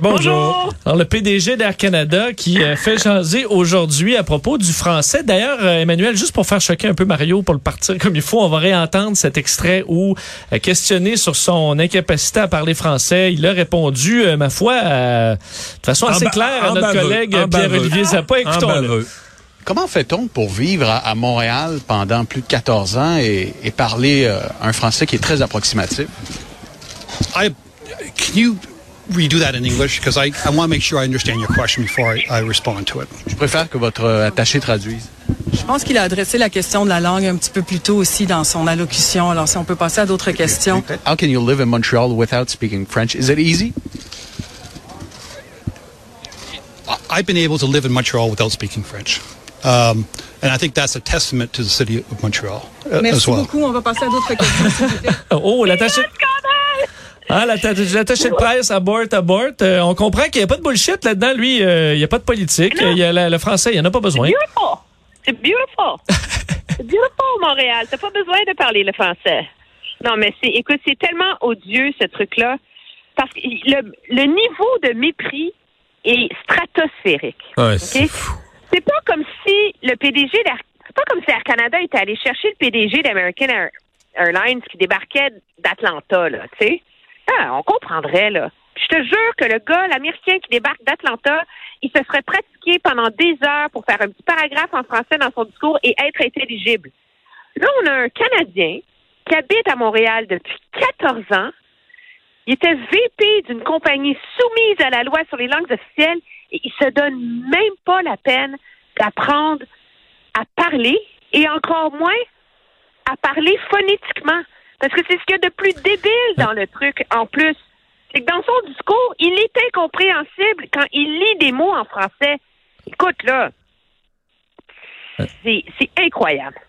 Bonjour. Alors, le PDG d'Air Canada qui euh, fait jaser aujourd'hui à propos du français. D'ailleurs, euh, Emmanuel, juste pour faire choquer un peu Mario, pour le partir comme il faut, on va réentendre cet extrait où, euh, questionné sur son incapacité à parler français, il a répondu, euh, ma foi, euh, de façon assez claire à notre collègue. Pierre-Olivier Zappa. Écoutons-le. Comment fait-on pour vivre à, à Montréal pendant plus de 14 ans et, et parler euh, un français qui est très approximatif? I can you redo that in English? Because I, I want to make sure I understand your question before I, I respond to it. Je préfère que votre euh, attaché traduise. Je pense qu'il a adressé la question de la langue un petit peu plus tôt aussi dans son allocution. Alors, si on peut passer à d'autres questions. How can you live in Montreal without speaking French? Is it easy? I've been able to live in Montreal without speaking French, um, and I think that's a testament to the city of Montreal uh, as Merci well. beaucoup. On va passer à d'autres questions. Oh, l'attaché... Ah, l'attaché de presse, abort, abort. Euh, on comprend qu'il n'y a pas de bullshit là-dedans. Lui, euh, il n'y a pas de politique. Il y a la- le français, il n'y en a pas besoin. Beautiful. C'est beautiful. c'est beautiful, Montréal. T'as pas besoin de parler le français. Non, mais c'est, écoute, c'est tellement odieux, ce truc-là. Parce que le, le niveau de mépris est stratosphérique. Ouais, c'est fou. C'est pas comme si le PDG d'Air, c'est pas comme si Air Canada était allé chercher le PDG d'American Air- Airlines qui débarquait d'Atlanta, là, tu sais. Ah, on comprendrait, là. Je te jure que le gars, l'Américain qui débarque d'Atlanta, il se serait pratiqué pendant des heures pour faire un petit paragraphe en français dans son discours et être intelligible. Là, on a un Canadien qui habite à Montréal depuis 14 ans. Il était VP d'une compagnie soumise à la loi sur les langues officielles et il se donne même pas la peine d'apprendre à parler et encore moins à parler phonétiquement. Parce que c'est ce qu'il y a de plus débile dans le truc en plus. C'est que dans son discours, il est incompréhensible quand il lit des mots en français. Écoute, là, c'est c'est incroyable.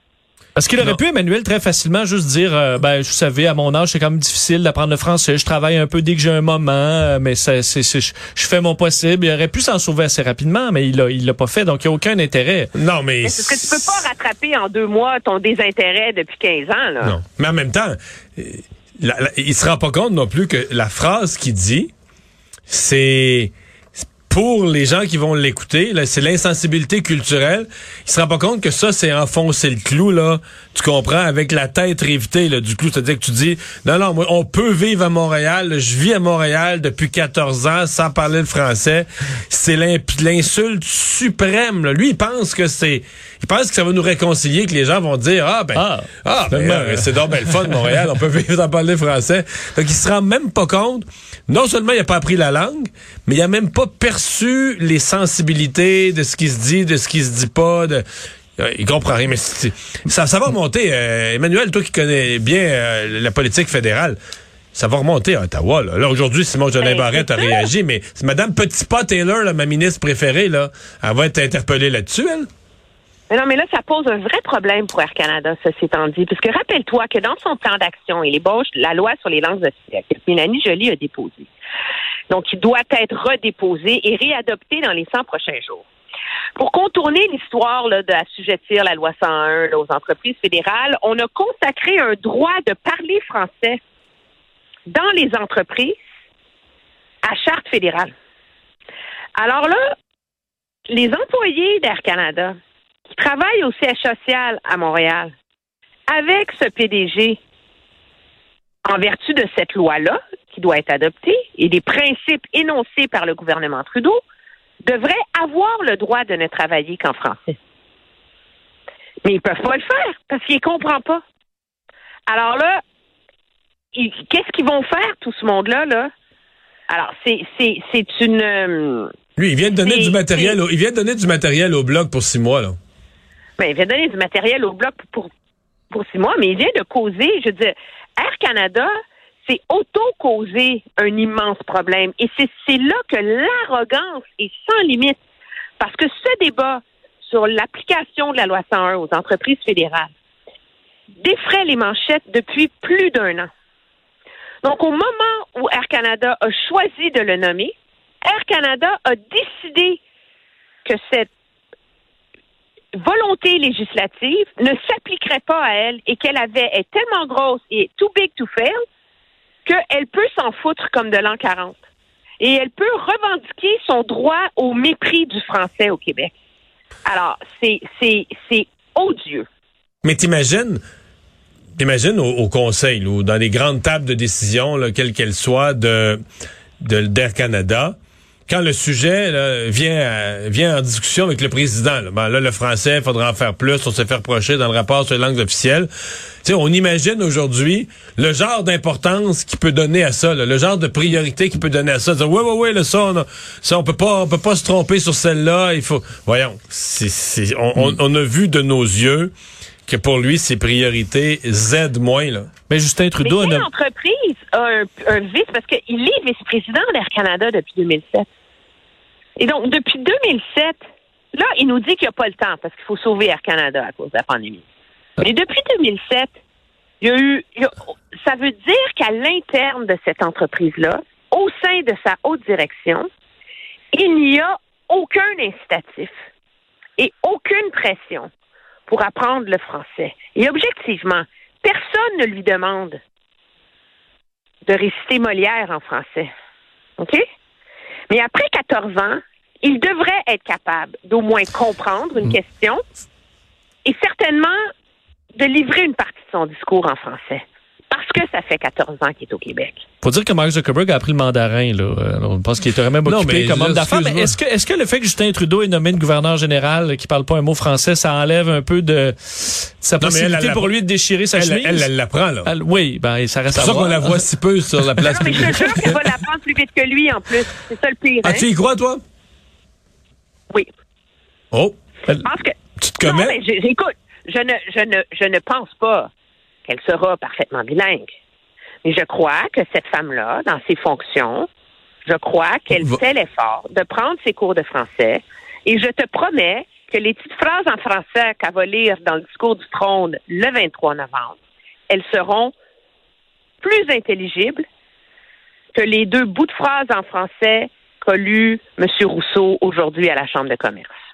Parce qu'il aurait Non. pu, Emmanuel, très facilement juste dire, euh, ben, vous savez, à mon âge, c'est quand même difficile d'apprendre le français. Je travaille un peu dès que j'ai un moment, euh, mais c'est, c'est, c'est- je, je fais mon possible. Il aurait pu s'en sauver assez rapidement, mais il l'a, il l'a pas fait, donc il n'y a aucun intérêt. Non, mais. Mais c'est que tu peux pas rattraper en deux mois ton désintérêt depuis 15 ans, là. Non. Mais en même temps, la- la- il se rend pas compte non plus que la phrase qu'il dit, c'est pour les gens qui vont l'écouter, c'est l'insensibilité culturelle. Il se rend pas compte que ça, c'est enfoncer le clou, là. Tu comprends, avec la tête révitée, là, du clou. C'est-à-dire que tu dis, non, non, moi, on peut vivre à Montréal. là. Je vis à Montréal depuis 14 ans sans parler le français. C'est l'insulte suprême, là. Lui, il pense que c'est, il pense que ça va nous réconcilier, que les gens vont dire, ah, ben, Ah, ah, ben, euh, c'est donc ben le fun, Montréal. On peut vivre sans parler français. Donc, il se rend même pas compte. Non seulement il a pas appris la langue, mais il a même pas perçu les sensibilités de ce qui se dit, de ce qui se dit pas. De... Euh, Il comprend rien, mais ça, ça va remonter. euh, Emmanuel, toi qui connais bien euh, la politique fédérale, ça va remonter à Ottawa. Là, Là, aujourd'hui, Simon Jolin Ben, Barrette a réagi, mais c'est Madame Petit Pas Taylor, là, ma ministre préférée, là, elle va être interpellée là-dessus, elle. Mais non, mais là, ça pose un vrai problème pour Air Canada, ceci étant dit. Parce que rappelle-toi que dans son plan d'action et l'ébauche, la loi sur les langues officielles, que Mélanie Joly a déposé. Donc, il doit être redéposé et réadopté dans les 100 prochains jours. Pour contourner l'histoire là, d'assujettir la loi 101 là, aux entreprises fédérales, on a consacré un droit de parler français dans les entreprises à charte fédérale. Alors là, les employés d'Air Canada qui travaillent au siège social à Montréal avec ce PDG en vertu de cette loi-là qui doit être adoptée et des principes énoncés par le gouvernement Trudeau devraient avoir le droit de ne travailler qu'en français. Mais ils peuvent pas le faire parce qu'ils ne comprennent pas. Alors là, qu'est-ce qu'ils vont faire, tout ce monde-là, là? Alors, c'est, une... euh, Lui, il vient de donner du matériel, au- il vient de donner du matériel au blog pour six mois, là. Ben, il vient donner du matériel au bloc pour, pour six mois, mais il vient de causer, je veux dire, Air Canada, c'est auto-causer un immense problème. Et c'est, là que l'arrogance est sans limite. Parce que ce débat sur l'application de la loi 101 aux entreprises fédérales défraie les manchettes depuis plus d'un an. Donc, au moment où Air Canada a choisi de le nommer, Air Canada a décidé que cette volonté législative ne s'appliquerait pas à elle et qu'elle avait est tellement grosse et too big to fail qu'elle peut s'en foutre comme de l'an 40. Et elle peut revendiquer son droit au mépris du français au Québec. Alors, c'est, odieux. Mais t'imagines, t'imagines au, conseil, ou dans les grandes tables de décision, quelles qu'elles soient, de, de d'Air Canada, quand le sujet là, vient à- vient en discussion avec le président, là, ben là le français, il faudra en faire plus, on s'est fait reprocher dans le rapport sur les langues officielles. Tu sais, on imagine aujourd'hui le genre d'importance qu'il peut donner à ça, là, le genre de priorité qu'il peut donner à ça. Dire, ouais, ouais, ouais, là, ça, on, a- ça, on peut pas, on peut pas se tromper sur celle-là. Il faut, voyons, c'est, c'est, on, on- on a vu de nos yeux que pour lui, ses priorités Z moins là. Mais Justin Mais Trudeau a quelle nommé- entreprise a un, un vice, parce qu'il est vice-président d'Air Canada depuis 2007. Et donc, depuis 2007, là, il nous dit qu'il n'y a pas le temps parce qu'il faut sauver Air Canada à cause de la pandémie. Mais depuis 2007, il y a eu, il y a- ça veut dire qu'à l'interne de cette entreprise-là, au sein de sa haute direction, il n'y a aucun incitatif et aucune pression pour apprendre le français. Et objectivement, personne ne lui demande de réciter Molière en français. OK? Mais après 14 ans, il devrait être capable d'au moins comprendre une question et certainement de livrer une partie de son discours en français. Que ça fait 14 ans qu'il est au Québec. Faut dire que Mark Zuckerberg a appris le mandarin. Là. Euh, On pense qu'il était même Non, occupé mais comme homme d'affaires. Mais est-ce que, est-ce que le fait que Justin Trudeau ait nommé une gouverneur général qui parle pas un mot français, ça enlève un peu de sa Non, mais elle, possibilité elle, pour lui de déchirer sa Elle, chemise? elle, elle l'apprend là. Elle- oui, ben, ça reste C'est ça qu'on la voit si peu sur la place Non, mais je jure qu'elle va l'apprendre plus vite que lui, en plus. C'est ça le pire. Ah, hein? tu y crois, toi? Oui. Oh, Je pense que. tu te Non, commets? mais j'- j'écoute, je ne, je, ne, je ne pense pas qu'elle sera parfaitement bilingue. Mais je crois que cette femme-là, dans ses fonctions, je crois qu'elle fait l'effort de prendre ses cours de français. Et je te promets que les petites phrases en français qu'elle va lire dans le discours du trône le 23 novembre, elles seront plus intelligibles que les deux bouts de phrases en français qu'a lu M. Rousseau aujourd'hui à la Chambre de commerce.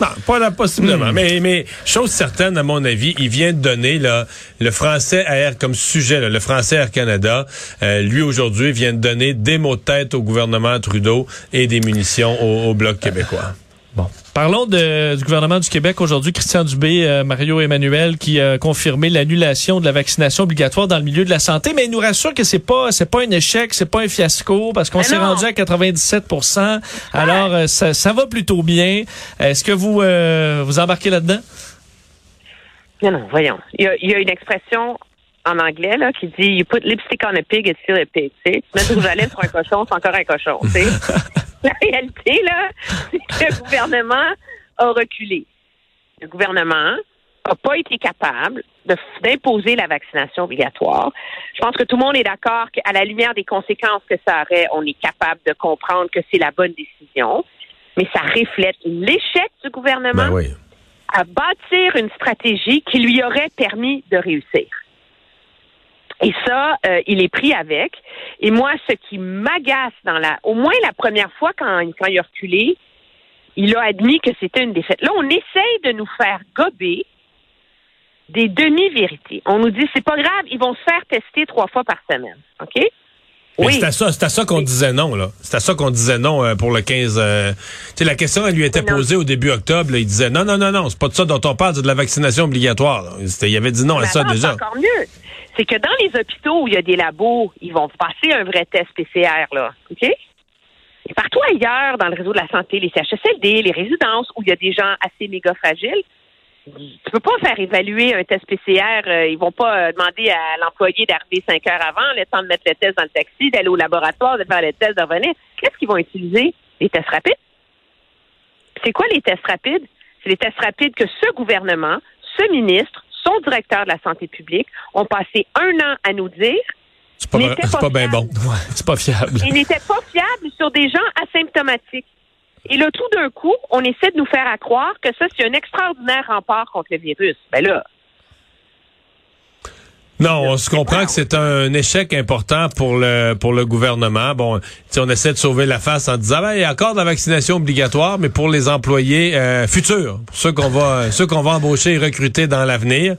Non, pas là, possiblement. Mais, mais, chose certaine, à mon avis, il vient de donner là, le français à Air comme sujet, là, le français Air Canada. Euh, lui, aujourd'hui, vient de donner des mots de tête au gouvernement Trudeau et des munitions au, au Bloc québécois. Bon. Parlons de- du gouvernement du Québec aujourd'hui. Christian Dubé, euh, Mario Emmanuel, qui a confirmé l'annulation de la vaccination obligatoire dans le milieu de la santé, mais il nous rassure que c'est pas c'est pas un échec, c'est pas un fiasco, parce qu'on Mais s'est rendu à 97 Alors euh, ça, ça va plutôt bien. Est-ce que vous euh, vous embarquez là-dedans? Non, non, voyons. Il y a, il y a une expression en anglais là, qui dit You put lipstick on a pig, it's still a pig. Tu mets du rouge à lèvres sur un cochon, c'est encore un cochon. La réalité, là, c'est que le gouvernement a reculé. Le gouvernement n'a pas été capable d'imposer la vaccination obligatoire. Je pense que tout le monde est d'accord qu'à la lumière des conséquences que ça aurait, on est capable de comprendre que c'est la bonne décision. Mais ça reflète l'échec du gouvernement Ben oui. à bâtir une stratégie qui lui aurait permis de réussir. Et ça, euh, il est pris avec. Et moi, ce qui m'agace dans la, au moins la première fois quand, quand il a reculé, il a admis que c'était une défaite. Là, on essaye de nous faire gober des demi-vérités. On nous dit, c'est pas grave, ils vont se faire tester trois fois par semaine. OK? Mais Oui. c'est à ça, c'est à ça qu'on disait non, là. C'est à ça qu'on disait non euh, pour le 15. euh, tu sais, la question, elle lui était non. posée au début octobre. là. il disait non, non, non, non, c'est pas de ça dont on parle, c'est de la vaccination obligatoire. Il avait dit non à Mais ça déjà. Encore mieux. C'est que dans les hôpitaux où il y a des labos, ils vont passer un vrai test PCR, là. OK? Et partout ailleurs, dans le réseau de la santé, les CHSLD, les résidences où il y a des gens assez méga fragiles, tu peux pas faire évaluer un test PCR. euh, ils vont pas euh, demander à l'employé d'arriver cinq heures avant, le temps de mettre le test dans le taxi, d'aller au laboratoire, de faire le test, de revenir. Qu'est-ce qu'ils vont utiliser? Les tests rapides. C'est quoi les tests rapides? C'est les tests rapides que ce gouvernement, ce ministre, son directeur de la santé publique ont passé un an à nous dire C'est pas, n'était pas pas bien fiable. bon. Ouais, c'est pas fiable. et n'étaient pas fiables sur des gens asymptomatiques. Et là, tout d'un coup, on essaie de nous faire à croire que ça, c'est un extraordinaire rempart contre le virus. Ben là, Non, on se comprend que c'est un échec important pour le pour le gouvernement. Bon, on essaie de sauver la face en disant ben, il y a encore de la vaccination obligatoire, mais pour les employés euh, futurs, pour ceux qu'on va ceux qu'on va embaucher et recruter dans l'avenir.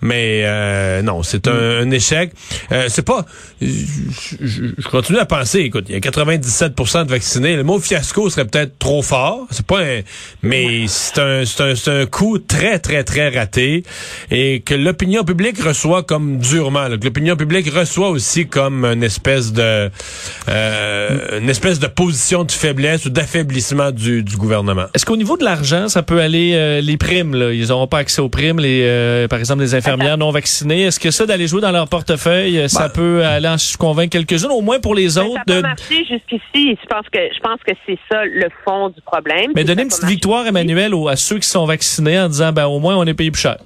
Mais euh, non, c'est un, échec. Euh, c'est pas. Je, continue à penser. Écoute, il y a 97% de vaccinés. Le mot fiasco serait peut-être trop fort. C'est pas. Un, mais c'est un c'est un, un coup très très très raté et que l'opinion publique reçoit comme durement, que l'opinion publique reçoit aussi comme une espèce de euh, une espèce de position de faiblesse ou d'affaiblissement du, du, gouvernement. Est-ce qu'au niveau de l'argent, ça peut aller euh, les primes là, ils n'auront pas accès aux primes, les euh, par exemple les infirmières non vaccinées. Est-ce que ça d'aller jouer dans leur portefeuille, ça bah. peut aller en convaincre quelques-uns, au moins pour les ben, autres. Ça a de... marché jusqu'ici. Je pense que je pense que c'est ça le fond du problème. Mais donner une petite victoire, Emmanuel, à ceux qui sont vaccinés en disant ben au moins on est payé plus cher.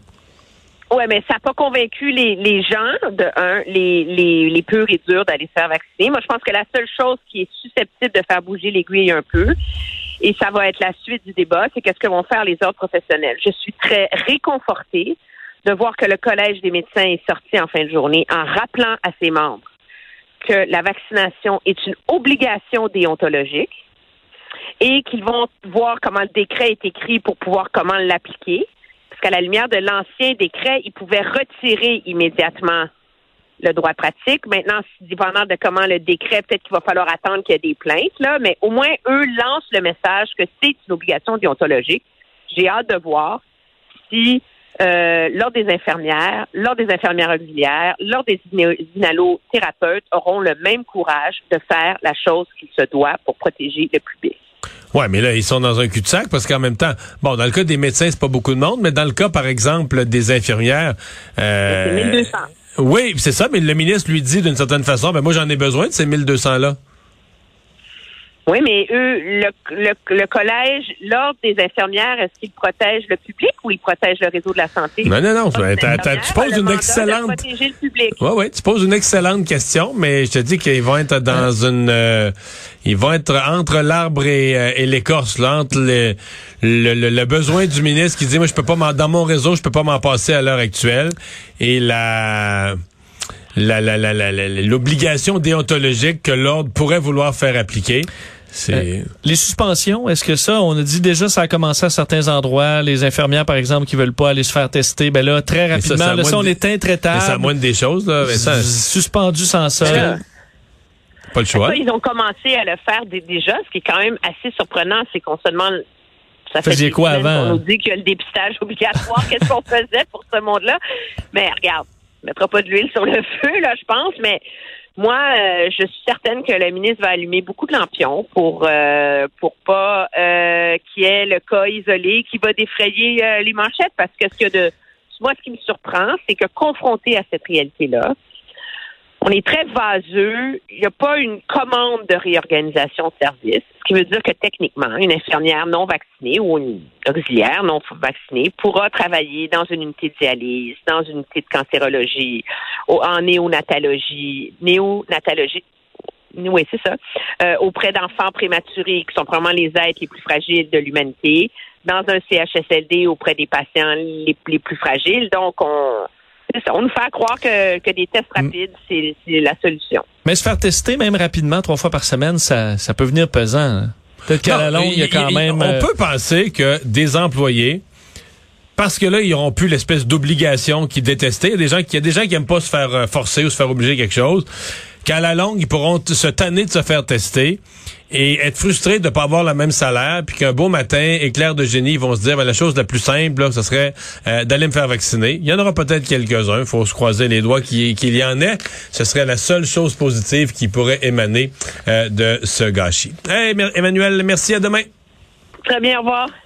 Oui, mais ça n'a pas convaincu les, les gens, de un, les, les, les purs et durs d'aller se faire vacciner. Moi, je pense que la seule chose qui est susceptible de faire bouger l'aiguille un peu, et ça va être la suite du débat, c'est qu'est-ce que vont faire les autres professionnels. Je suis très réconfortée de voir que le Collège des médecins est sorti en fin de journée en rappelant à ses membres que la vaccination est une obligation déontologique et qu'ils vont voir comment le décret est écrit pour pouvoir comment l'appliquer parce qu'à la lumière de l'ancien décret, ils pouvaient retirer immédiatement le droit pratique. Maintenant, dépendant de comment le décret, peut-être qu'il va falloir attendre qu'il y ait des plaintes, là, mais au moins, eux lancent le message que c'est une obligation déontologique. J'ai hâte de voir si, euh, lors des infirmières, lors des infirmières auxiliaires, lors des inhalothérapeutes auront le même courage de faire la chose qu'il se doit pour protéger le public. Ouais, mais là, ils sont dans un cul-de-sac parce qu'en même temps, bon, dans le cas des médecins, c'est pas beaucoup de monde, mais dans le cas, par exemple, des infirmières. Euh, c'est 1200. Oui, c'est ça, mais le ministre lui dit d'une certaine façon, ben moi, j'en ai besoin de ces 1200-là. Oui, mais eux, le, le, le collège, l'ordre des infirmières, est-ce qu'ils protègent le public ou ils protègent le réseau de la santé? Non, non, non. tu poses une excellente. Oui, oui, tu poses une excellente question, mais je te dis qu'ils vont être dans une. Euh, ils vont être entre l'arbre et, euh, et l'écorce, là, entre le, le, le, besoin du ministre qui dit, moi, je peux pas dans mon réseau, je peux pas m'en passer à l'heure actuelle, et la l'obligation la, la, déontologique que l'ordre pourrait vouloir faire appliquer. Euh, les suspensions, est-ce que ça, on a dit déjà, ça a commencé à certains endroits, les infirmières, par exemple, qui veulent pas aller se faire tester, ben là, très rapidement, ça, là, ça, on est intraitable. Ça moindre des choses, là. ça, suspendu sans ça. Pas le choix. ils ont commencé à le faire déjà, ce qui est quand même assez surprenant, c'est qu'on se demande ça fait quoi avant? On nous dit qu'il y a le dépistage obligatoire. Qu'est-ce qu'on faisait pour ce monde-là? Mais regarde, on mettra pas de l'huile sur le feu, là, je pense, mais moi, euh, je suis certaine que le ministre va allumer beaucoup de lampions pour euh, pour pas euh, qu'il y ait le cas isolé qui va défrayer euh, les manchettes. Parce que ce que de moi, ce qui me surprend, c'est que confronté à cette réalité-là, on est très vaseux. Il n'y a pas une commande de réorganisation de service, ce qui veut dire que techniquement, une infirmière non vaccinée ou une auxiliaire non vaccinée pourra travailler dans une unité de dialyse, dans une unité de cancérologie, en néonatologie, néonatologie. Oui, c'est ça. Euh, auprès d'enfants prématurés qui sont probablement les êtres les plus fragiles de l'humanité, dans un CHSLD auprès des patients les, les plus fragiles. Donc, on, on nous fait croire que, des tests mm. rapides, c'est la solution. Mais se faire tester même rapidement trois fois par semaine, ça, ça peut venir pesant. Hein. Peut-être qu'à la longue, il y a quand même... On euh, peut penser que des employés, parce que là, ils n'auront plus l'espèce d'obligation qu'ils détestaient. Il y a des gens qui, y a des gens qui aiment pas se faire euh, forcer ou se faire obliger quelque chose qu'à la longue, ils pourront se tanner de se faire tester et être frustrés de ne pas avoir le même salaire, puis qu'un beau matin, éclair de génie, vont se dire, ben, la chose la plus simple, là, ce serait euh, d'aller me faire vacciner. Il y en aura peut-être quelques-uns, il faut se croiser les doigts qu'il y en ait. Ce serait la seule chose positive qui pourrait émaner euh, de ce gâchis. Hey, Emmanuel, merci, à demain. Très bien, au revoir.